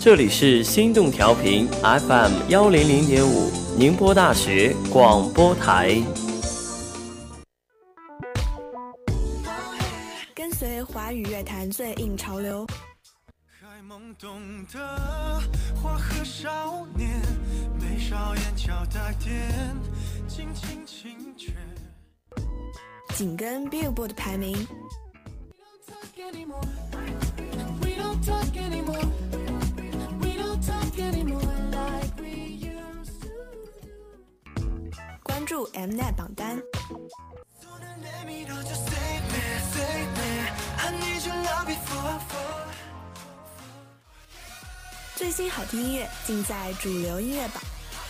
这里是心动调频 FM 幺零零点五，宁波大学广播台。跟随华语乐坛最硬潮流。还懵懂的花和少年，眉梢眼角带点轻轻轻却。紧跟 Billboard 排名。We don't talk anymore. We 关注 Mnet 榜单。 손을 내밀어 just save me, save me. I need your love before I fall. 最新好听音乐尽在主流音乐榜。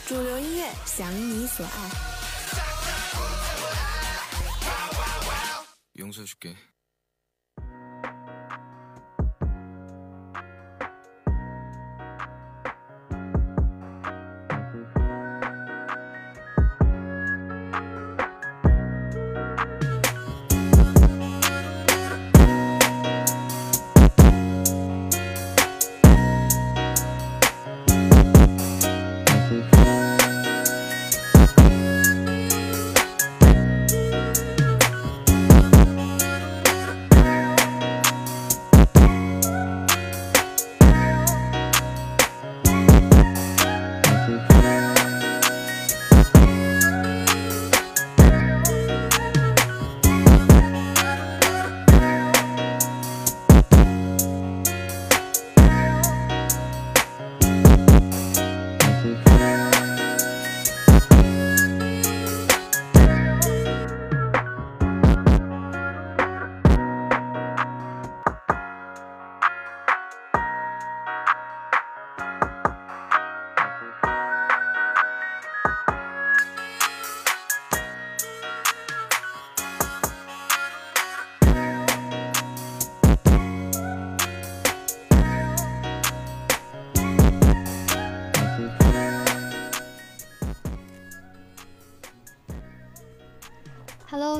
主流音乐，想你所爱。 용서해줄게.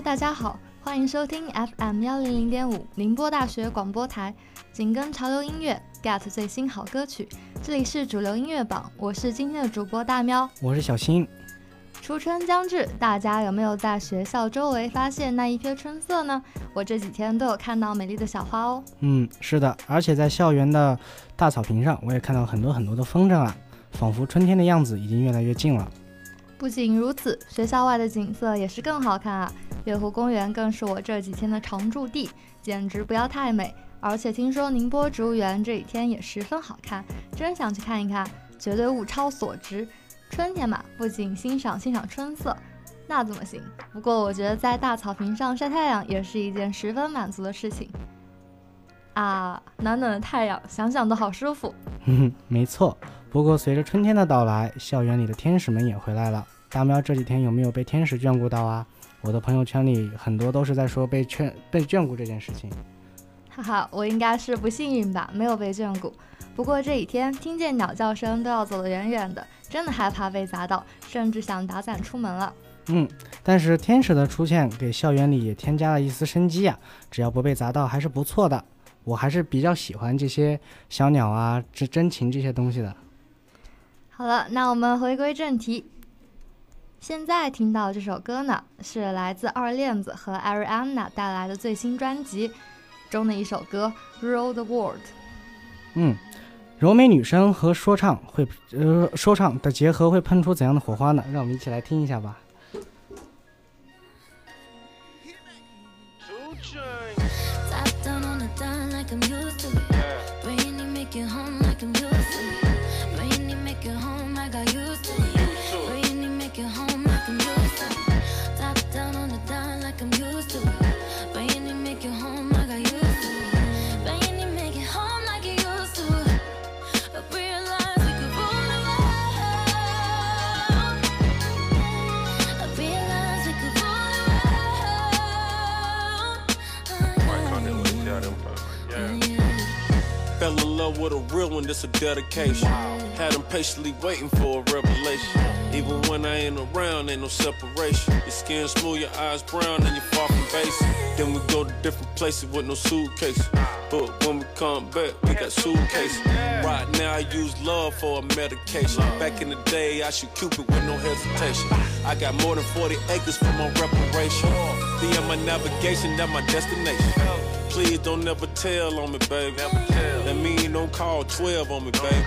大家好，欢迎收听 FM 幺零零点五宁波大学广播台，紧跟潮流音乐，get 最新好歌曲。这里是主流音乐榜，我是今天的主播大喵。我是小新。初春将至，大家有没有在学校周围发现那一片春色呢？我这几天都有看到美丽的小花哦。嗯，是的，而且在校园的大草坪上，我也看到很多很多的风筝啊，仿佛春天的样子已经越来越近了。不仅如此，学校外的景色也是更好看啊！月湖公园更是我这几天的常驻地，简直不要太美。而且听说宁波植物园这几天也十分好看，真想去看一看，绝对物超所值。春天嘛，不仅欣赏欣赏春色，那怎么行？不过我觉得在大草坪上晒太阳也是一件十分满足的事情啊！暖暖的太阳，想想都好舒服。嗯，没错。不过随着春天的到来，校园里的天使们也回来了。大喵这几天有没有被天使眷顾到啊？我的朋友圈里很多都是在说被眷被眷顾这件事情。哈哈，我应该是不幸运吧，没有被眷顾。不过这几天听见鸟叫声都要走得远远的，真的害怕被砸到，甚至想打伞出门了。嗯，但是天使的出现给校园里也添加了一丝生机啊！只要不被砸到，还是不错的。我还是比较喜欢这些小鸟啊、这真情这些东西的。好了，那我们回归正题。现在听到这首歌呢，是来自二链子和 Ariana 带来的最新专辑中的一首歌《Roll the World》。嗯，柔美女声和说唱会呃说唱的结合会喷出怎样的火花呢？让我们一起来听一下吧。That's a dedication. Had them patiently waiting for a revelation. Even when I ain't around, ain't no separation. Your skin smooth, your eyes brown, and you're far from basic. Then we go to different places with no suitcase. But when we come back, we got suitcases. Right now, I use love for a medication. Back in the day, I should Cupid with no hesitation. I got more than 40 acres for my reparation. Be on my navigation, that my destination. Please don't never tell on me, baby. That mean don't call 12 on me, baby.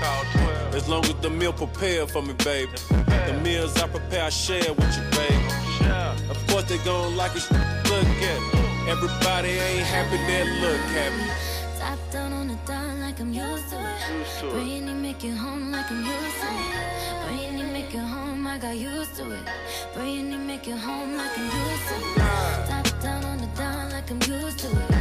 As long as the meal prepared for me, baby. The meals I prepare, I share with you, baby. Of course they gon' like it, look at me. Everybody ain't happy, they look happy. Top down on the dime like I'm used to it. Bring it, make it home like I'm used to it. Bring it, make it home, I got used to it. Bring it, make it home like I'm used to it. Top down on the dime like I'm used to it.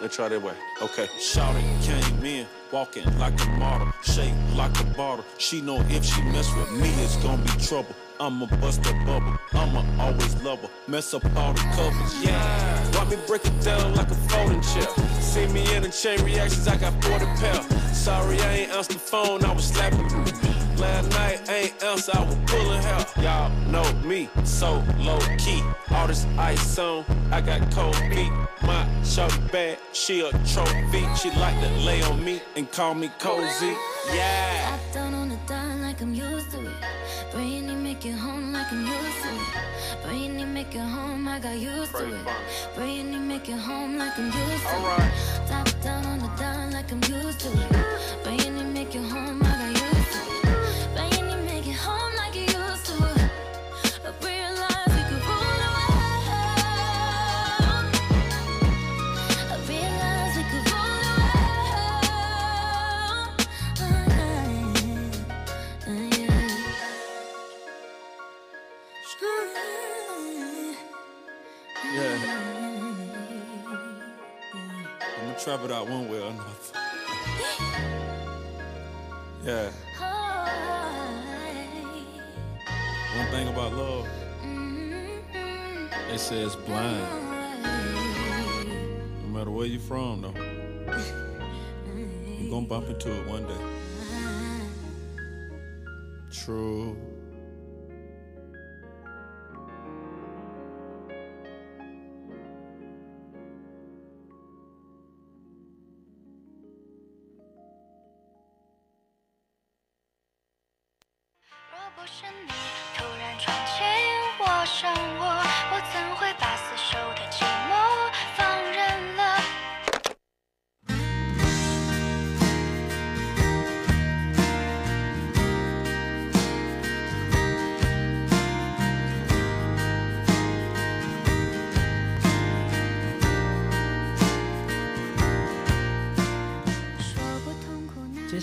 Let's try that way. Okay. Shouting came in, walking like a model, shaped like a bottle. She know if she mess with me, it's gonna be trouble. I'ma bust a bubble. I'ma always love her. Mess up all the covers. Yeah. Why me break it down like a folding chair? See me in the chain reactions, I got 40 pair. Sorry, I ain't answered the phone, I was slapping. Last night ain't else, I was pulling hair. Y'all know me, so low key. All this ice on, I got cold feet. My short bad, she a trophy. She like to lay on me and call me cozy. Yeah. Top down on the dime like I'm used to it. It, make it home like I'm used to it. It, make it home, I got used to it. It, make it home like I'm used to it. Top down on the dime like I'm used to it. It, make it home, I got trap it out one way or another. Yeah. One thing about love, they say it's blind. No matter where you're from, though, you're gonna bump into it one day. True.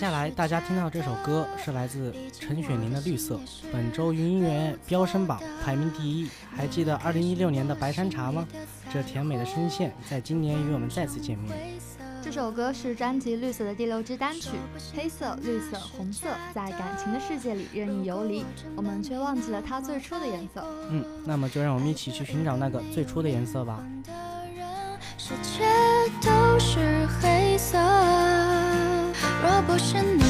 下来大家听到这首歌是来自陈雪凝的《绿色》，本周云音乐飙升榜排名第一。还记得2016年的白山茶吗？这甜美的声线在今年与我们再次见面。这首歌是专辑《绿色》的第六支单曲，黑色、绿色、红色，在感情的世界里任意游离，我们却忘记了它最初的颜色。嗯，那么就让我们一起去寻找那个最初的颜色吧。世就是你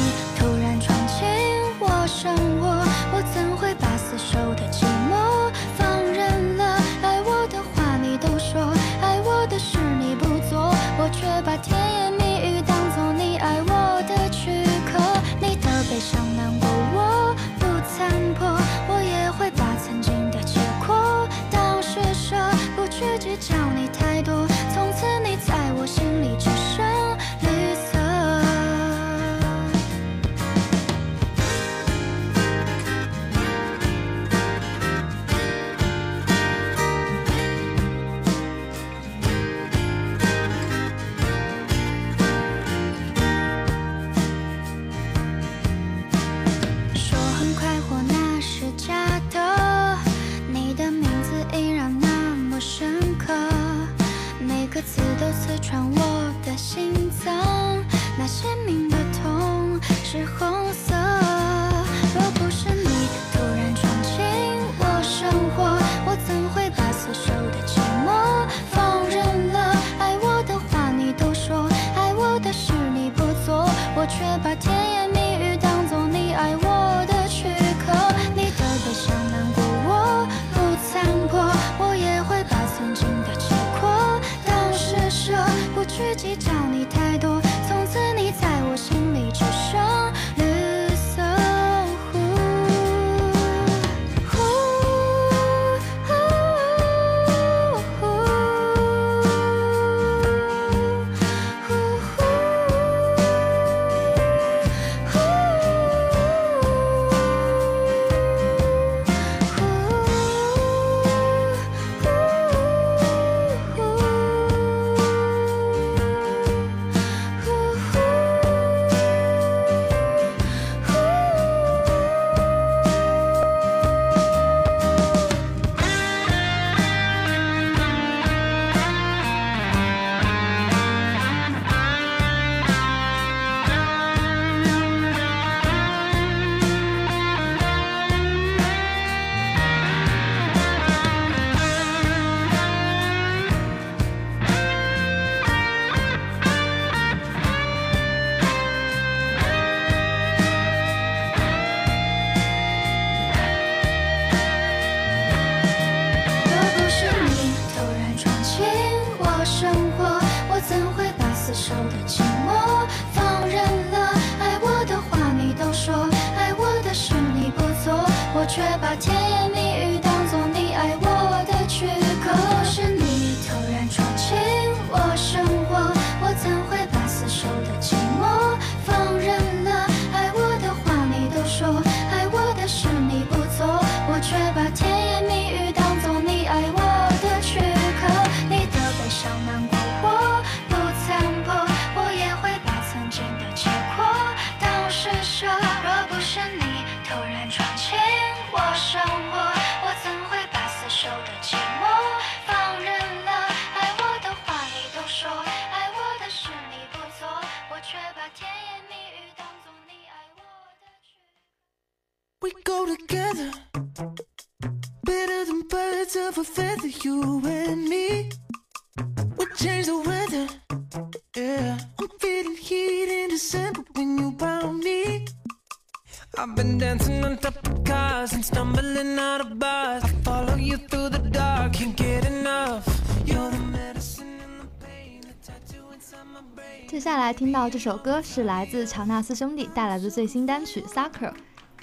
接下来听到这首歌是来自乔纳斯兄弟带来的最新单曲《Sucker》。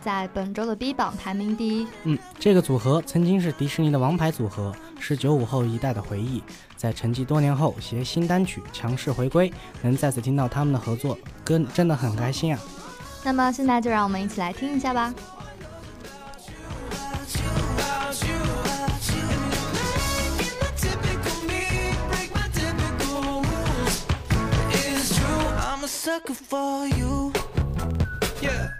在本周的 B 榜排名第一。嗯，这个组合曾经是迪士尼的王牌组合，是九五后一代的回忆。在沉寂多年后，携新单曲强势回归，能再次听到他们的合作，跟，真的很开心啊。那么现在就让我们一起来听一下吧。yeah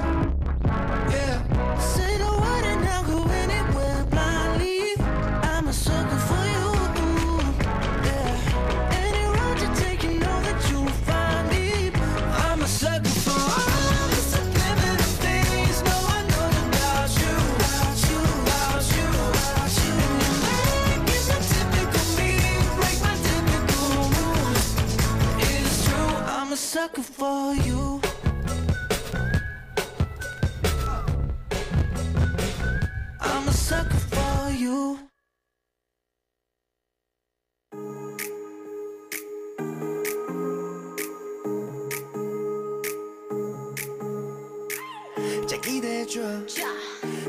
해줘.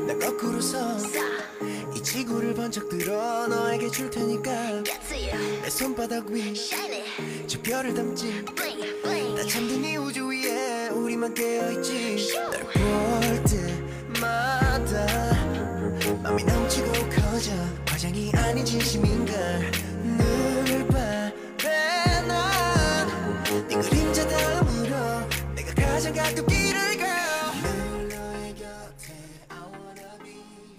나 거꾸로 서이 지구를 번쩍 들어 너에게 줄 테니까 내 손바닥 위 저 별을 담지. 나 잠든 이 우주 위에 우리만 깨어있지. 널볼 때마다 맘이 넘치고 커져. 과장이 아닌 진심인걸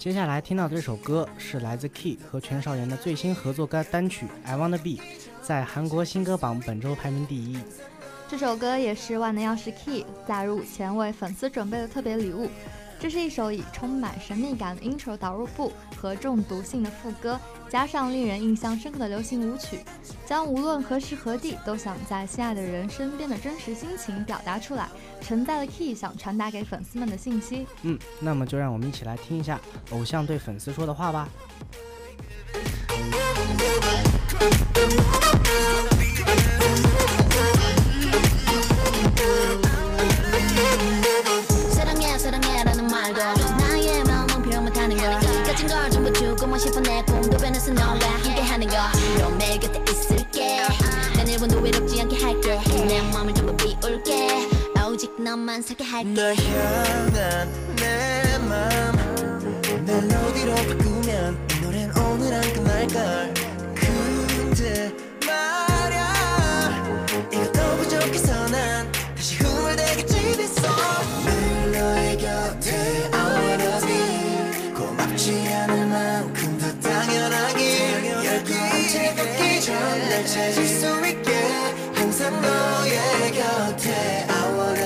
接下来听到这首歌是来自 Key 和全少元的最新合作歌单曲《I Wanna Be》，在韩国新歌榜本周排名第一。这首歌也是万能钥匙 Key 在入伍前为粉丝准备的特别礼物。这是一首以充满神秘感的 intro 导入部和中毒性的副歌，加上令人印象深刻的流行舞曲，将无论何时何地都想在心爱的人身边的真实心情表达出来，承载了 Key 想传达给粉丝们的信息。嗯，那么就让我们一起来听一下偶像对粉丝说的话吧。 너만 살게 할게. 널 향한 내맘. 멜로디로 바꾸면 이 노래는 오늘 안 끝날걸. 근데 말야 이것도 부족해서 난 다시 흥얼대겠지 됐어 늘 너의 곁에 I wanna be 고맙지 않을 만큼 더 당연하게. 열기에 걷기 전날 찾을 수 있게 항상 너의 곁에. I wanna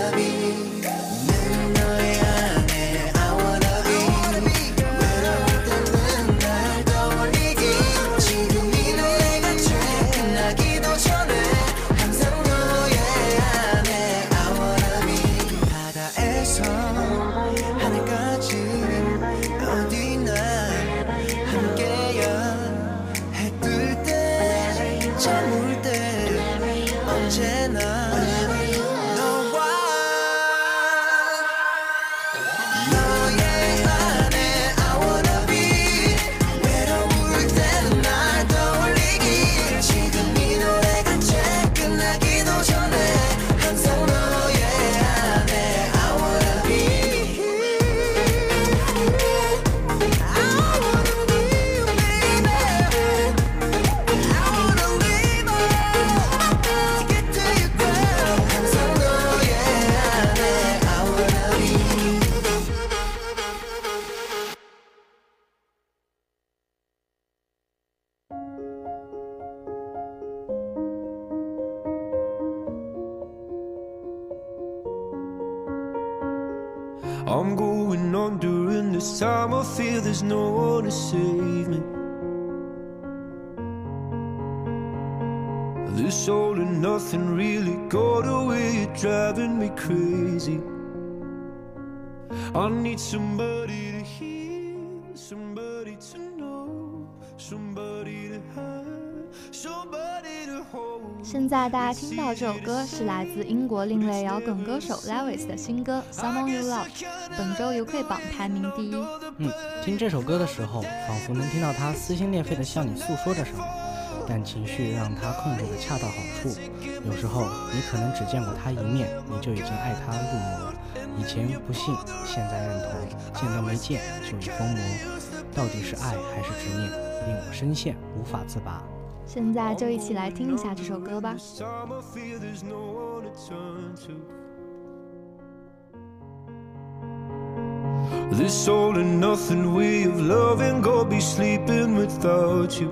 I'm going on during this time. I feel there's no one to save me. This all and nothing really got away, driving me crazy. I need somebody to 现在大家听到这首歌是来自英国另类摇滚歌手 Lewis 的新歌《Someone You Love》，本周 UK 榜排名第一。嗯，听这首歌的时候，仿佛能听到他撕心裂肺地向你诉说着什么，但情绪让他控制得恰到好处。有时候你可能只见过他一面，你就已经爱他入魔。以前不信，现在认同，见都没见就已疯魔。到底是爱还是执念，令我深陷无法自拔。现在就一起来听一下这首歌吧。This all and nothing way of loving, go be sleeping without you.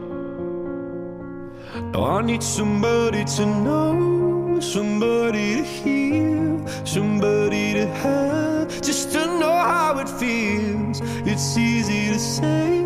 No, I need somebody to know, somebody to hear, somebody to have, just to know how it feels. It's easy to say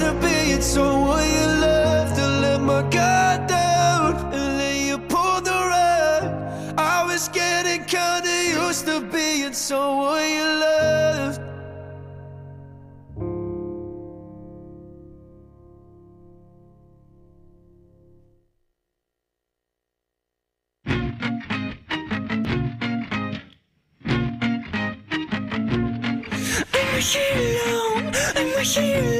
to be it, so will you love to let my guard down and let you pull the rug? I was getting kinda used to being someone you loved. I'm wishing you long, I'm wishing you long.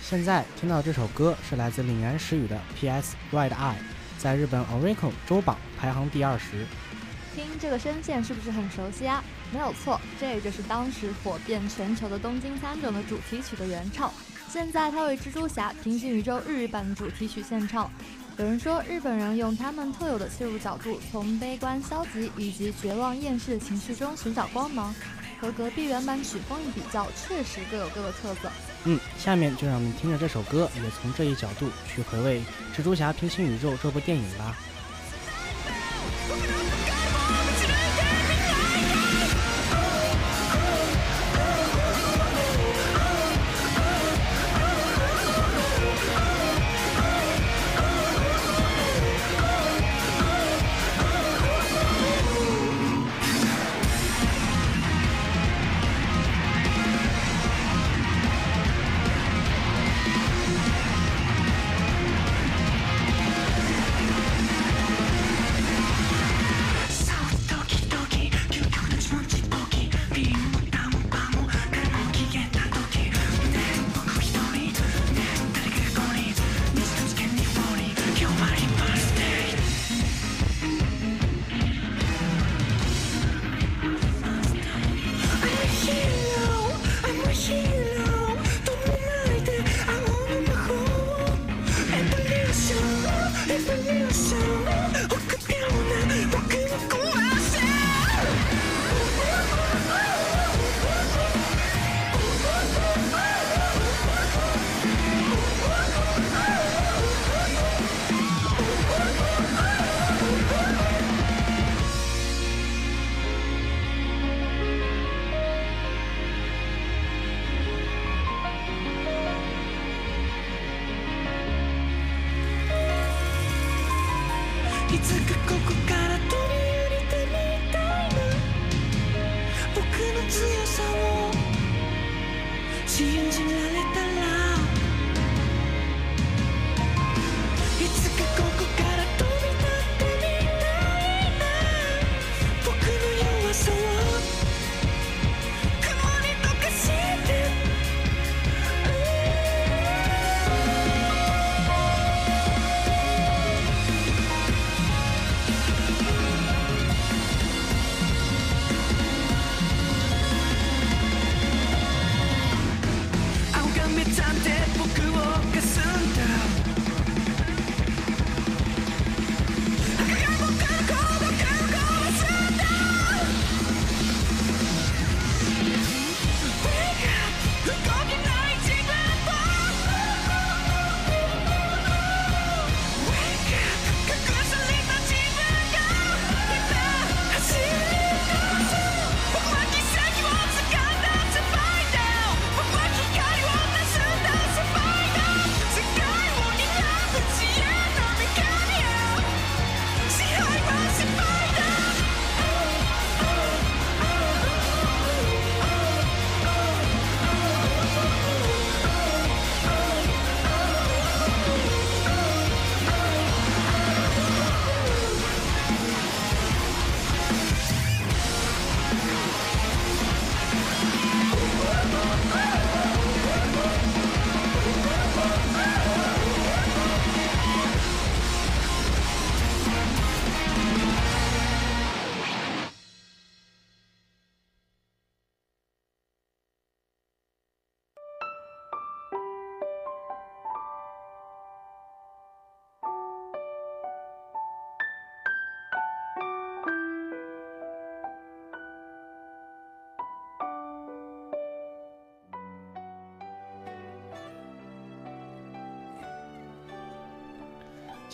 现在听到这首歌是来自凛然时雨的《P.S. Red Eye》，在日本 Oricon 周榜排行第二十。听这个声线是不是很熟悉啊？没有错，这就是当时火遍全球的《东京三种》的主题曲的原唱。现在他为《蜘蛛侠：平行宇宙》日语版的主题曲献唱。有人说，日本人用他们特有的切入角度，从悲观、消极以及绝望、厌世的情绪中寻找光芒。和隔壁原版曲风一比较，确实各有各的特色。嗯，下面就让我们听着这首歌，也从这一角度去回味《蜘蛛侠：平行宇宙》这部电影吧。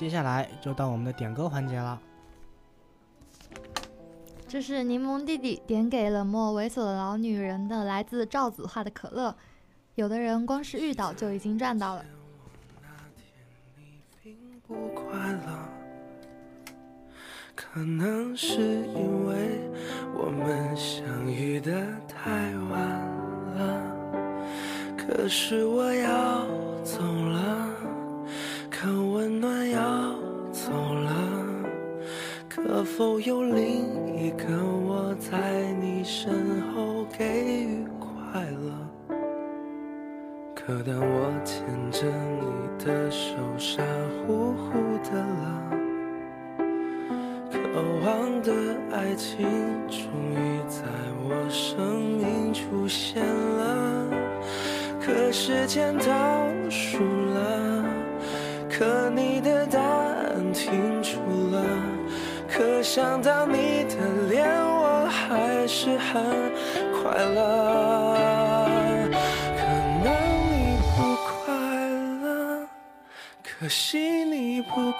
接下来就到我们的点歌环节了。这是柠檬弟弟点给冷漠猥琐的老女人的来自赵子画的可乐，有的人光是遇到就已经赚到了。可能是因为我们相遇的太晚了。可是我要走了。都有另一个我在你身后给予快乐。可当我牵着你的手，傻乎乎的了。渴望的爱情终于在我生命出现了。可时间倒数了。可你。想到你的脸我还是很快乐。可能你不快乐可惜你不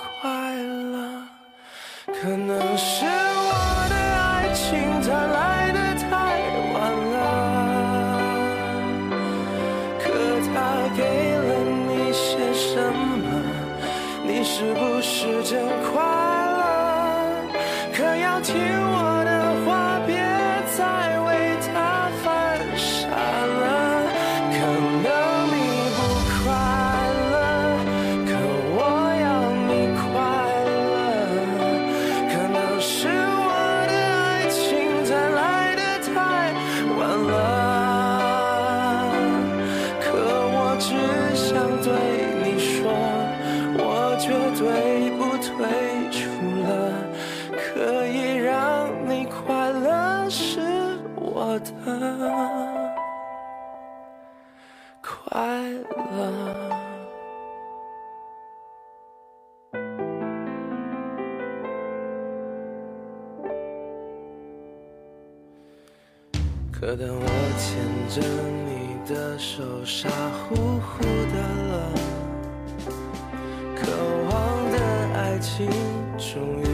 special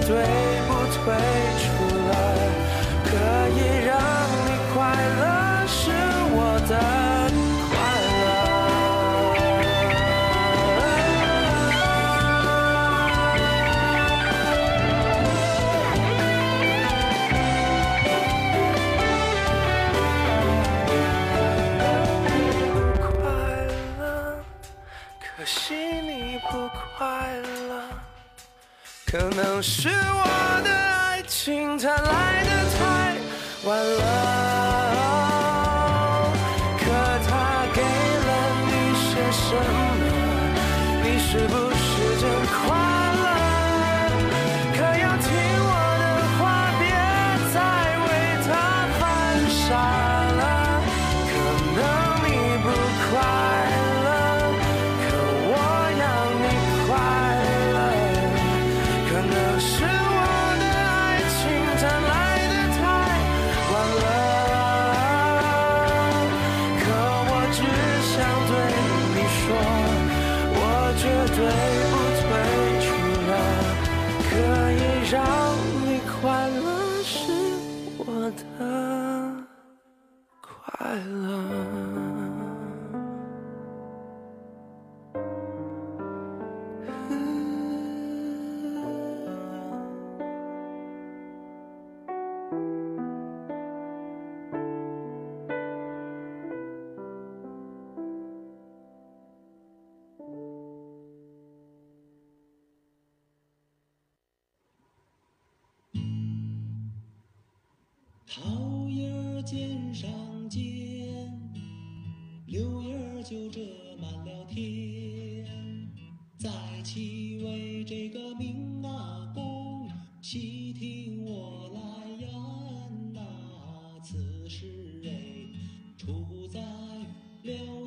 对不退出来可能是我的爱情它来的太晚了。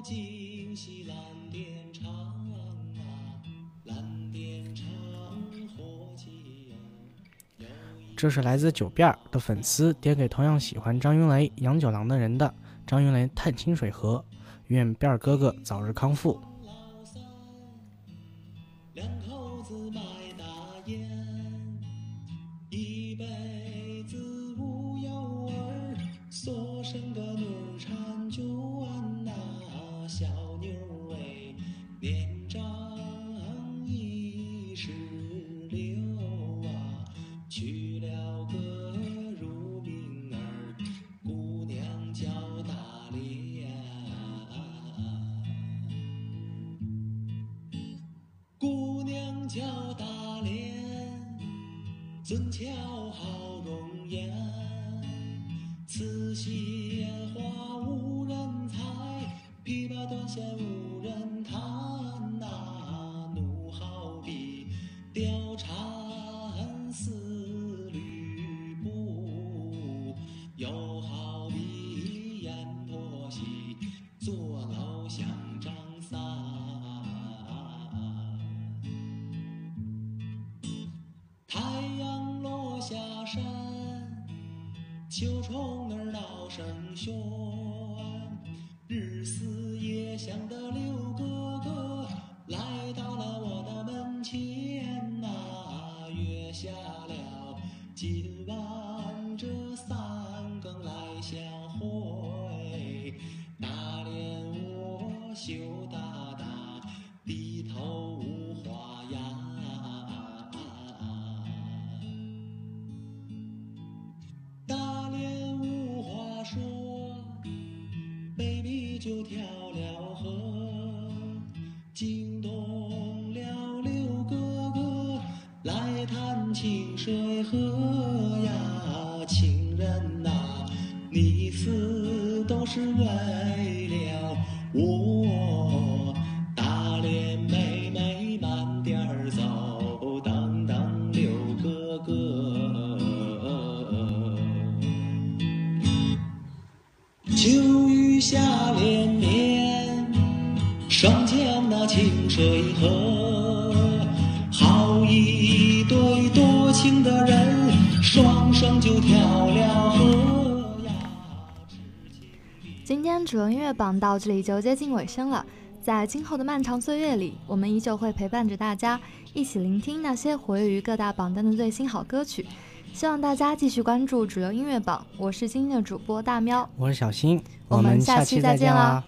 今夕蓝靛厂啊，蓝靛厂火起呀。这是来自九辫儿的粉丝点给同样喜欢张云雷、杨九郎的人的。张云雷探清水河，愿辫儿哥哥早日康复。秋虫儿闹声喧，榜到这里就接近尾声了，在今后的漫长岁月里，我们依旧会陪伴着大家，一起聆听那些活跃于各大榜单的最新好歌曲。希望大家继续关注主流音乐榜，我是今天的主播大喵，我是小新，我们下期再见啦！